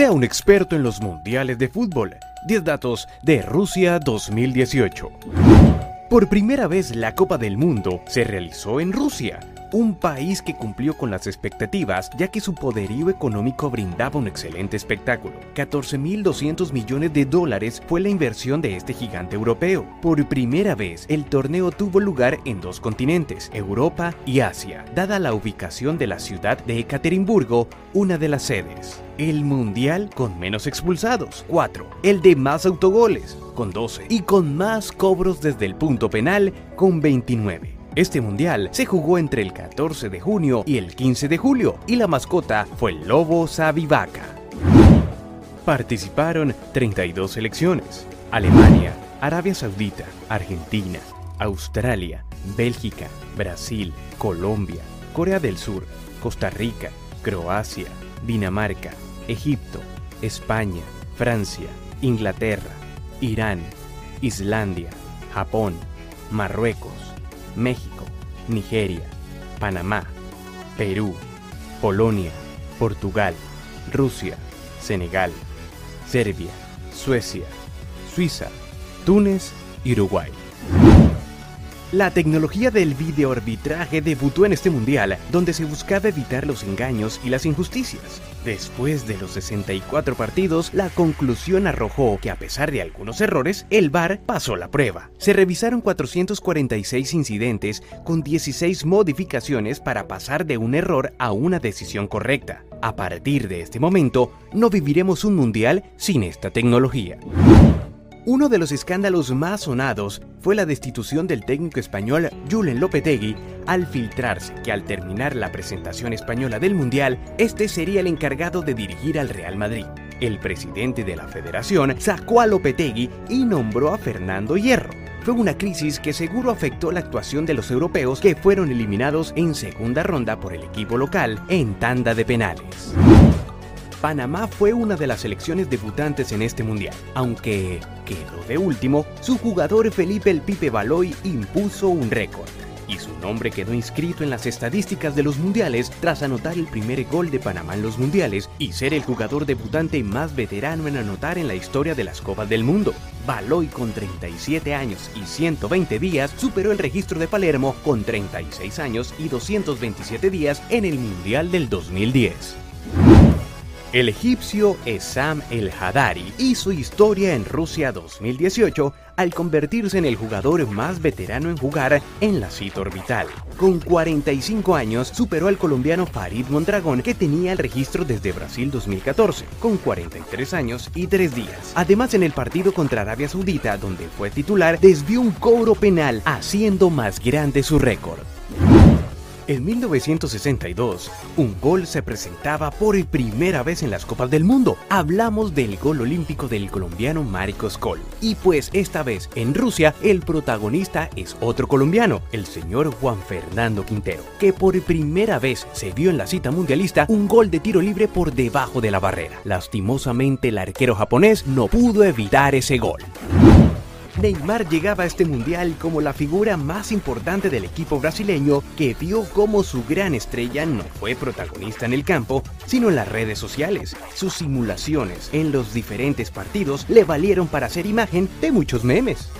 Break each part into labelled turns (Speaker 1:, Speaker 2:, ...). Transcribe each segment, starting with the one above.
Speaker 1: Sea un experto en los mundiales de fútbol. 10 datos de Rusia 2018. Por primera vez la Copa del Mundo se realizó en Rusia un país que cumplió con las expectativas ya que su poderío económico brindaba un excelente espectáculo. 14.200 millones de dólares fue la inversión de este gigante europeo. Por primera vez, el torneo tuvo lugar en dos continentes, Europa y Asia, dada la ubicación de la ciudad de Ekaterimburgo, una de las sedes. El mundial con menos expulsados, 4. El de más autogoles, con 12. Y con más cobros desde el punto penal, con 29. Este mundial se jugó entre el 14 de junio y el 15 de julio y la mascota fue el lobo Sabivaca. Participaron 32 selecciones. Alemania, Arabia Saudita, Argentina, Australia, Bélgica, Brasil, Colombia, Corea del Sur, Costa Rica, Croacia, Dinamarca, Egipto, España, Francia, Inglaterra, Irán, Islandia, Japón, Marruecos, México, Nigeria, Panamá, Perú, Polonia, Portugal, Rusia, Senegal, Serbia, Suecia, Suiza, Túnez y Uruguay. La tecnología del videoarbitraje debutó en este mundial, donde se buscaba evitar los engaños y las injusticias. Después de los 64 partidos, la conclusión arrojó que a pesar de algunos errores, el VAR pasó la prueba. Se revisaron 446 incidentes con 16 modificaciones para pasar de un error a una decisión correcta. A partir de este momento, no viviremos un mundial sin esta tecnología. Uno de los escándalos más sonados fue la destitución del técnico español Julen Lopetegui al filtrarse que al terminar la presentación española del Mundial, este sería el encargado de dirigir al Real Madrid. El presidente de la federación sacó a Lopetegui y nombró a Fernando Hierro. Fue una crisis que seguro afectó la actuación de los europeos que fueron eliminados en segunda ronda por el equipo local en tanda de penales. Panamá fue una de las selecciones debutantes en este mundial, aunque quedó de último, su jugador Felipe El Pipe Baloy impuso un récord y su nombre quedó inscrito en las estadísticas de los mundiales tras anotar el primer gol de Panamá en los mundiales y ser el jugador debutante más veterano en anotar en la historia de las Copas del Mundo. Baloy con 37 años y 120 días superó el registro de Palermo con 36 años y 227 días en el Mundial del 2010. El egipcio Essam El Hadari hizo historia en Rusia 2018 al convertirse en el jugador más veterano en jugar en la cita orbital. Con 45 años superó al colombiano Farid Mondragón que tenía el registro desde Brasil 2014, con 43 años y 3 días. Además en el partido contra Arabia Saudita, donde fue titular, desvió un cobro penal, haciendo más grande su récord. En 1962, un gol se presentaba por primera vez en las Copas del Mundo. Hablamos del gol olímpico del colombiano Marcos Col. Y pues esta vez en Rusia, el protagonista es otro colombiano, el señor Juan Fernando Quintero, que por primera vez se vio en la cita mundialista un gol de tiro libre por debajo de la barrera. Lastimosamente, el arquero japonés no pudo evitar ese gol. Neymar llegaba a este mundial como la figura más importante del equipo brasileño que vio cómo su gran estrella no fue protagonista en el campo, sino en las redes sociales. Sus simulaciones en los diferentes partidos le valieron para hacer imagen de muchos memes.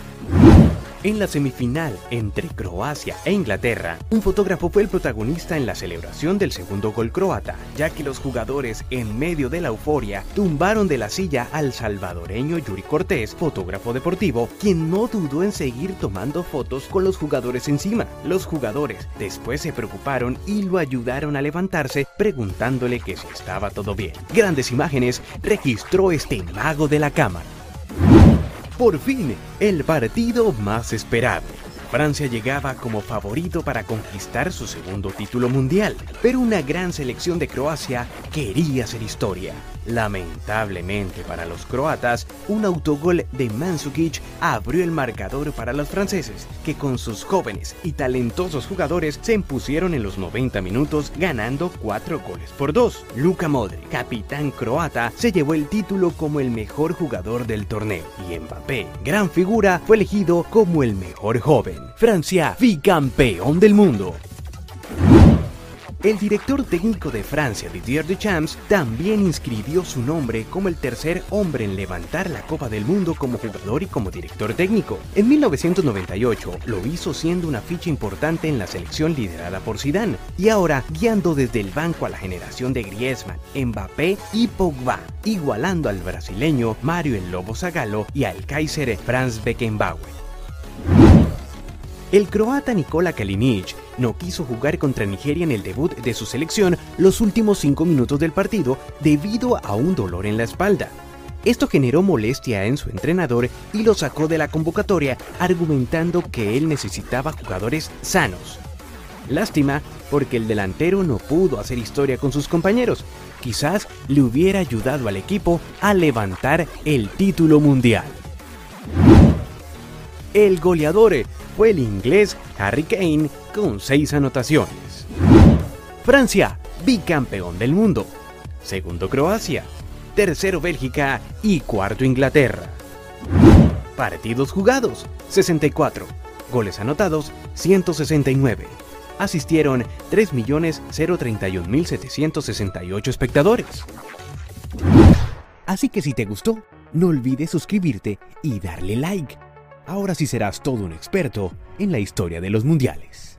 Speaker 1: En la semifinal entre Croacia e Inglaterra, un fotógrafo fue el protagonista en la celebración del segundo gol croata, ya que los jugadores, en medio de la euforia, tumbaron de la silla al salvadoreño Yuri Cortés, fotógrafo deportivo, quien no dudó en seguir tomando fotos con los jugadores encima. Los jugadores después se preocuparon y lo ayudaron a levantarse preguntándole que si estaba todo bien. Grandes imágenes registró este mago de la cámara. Por fin, el partido más esperado. Francia llegaba como favorito para conquistar su segundo título mundial, pero una gran selección de Croacia quería hacer historia. Lamentablemente para los croatas, un autogol de Mandzukic abrió el marcador para los franceses, que con sus jóvenes y talentosos jugadores se impusieron en los 90 minutos ganando 4 goles por 2. Luka Modric, capitán croata, se llevó el título como el mejor jugador del torneo y Mbappé, gran figura, fue elegido como el mejor joven. Francia, bicampeón del mundo. El director técnico de Francia, Didier Deschamps, también inscribió su nombre como el tercer hombre en levantar la Copa del Mundo como jugador y como director técnico. En 1998 lo hizo siendo una ficha importante en la selección liderada por Zidane y ahora guiando desde el banco a la generación de Griezmann, Mbappé y Pogba, igualando al brasileño Mario el Lobo Zagallo y al Kaiser Franz Beckenbauer. El croata Nikola Kalinic no quiso jugar contra Nigeria en el debut de su selección los últimos cinco minutos del partido debido a un dolor en la espalda. Esto generó molestia en su entrenador y lo sacó de la convocatoria argumentando que él necesitaba jugadores sanos. Lástima porque el delantero no pudo hacer historia con sus compañeros. Quizás le hubiera ayudado al equipo a levantar el título mundial. El goleador fue el inglés Harry Kane con seis anotaciones. Francia, bicampeón del mundo. Segundo Croacia. Tercero Bélgica y cuarto Inglaterra. Partidos jugados, 64. Goles anotados, 169. Asistieron 3.031.768 espectadores. Así que si te gustó, no olvides suscribirte y darle like ahora sí serás todo un experto en la historia de los mundiales.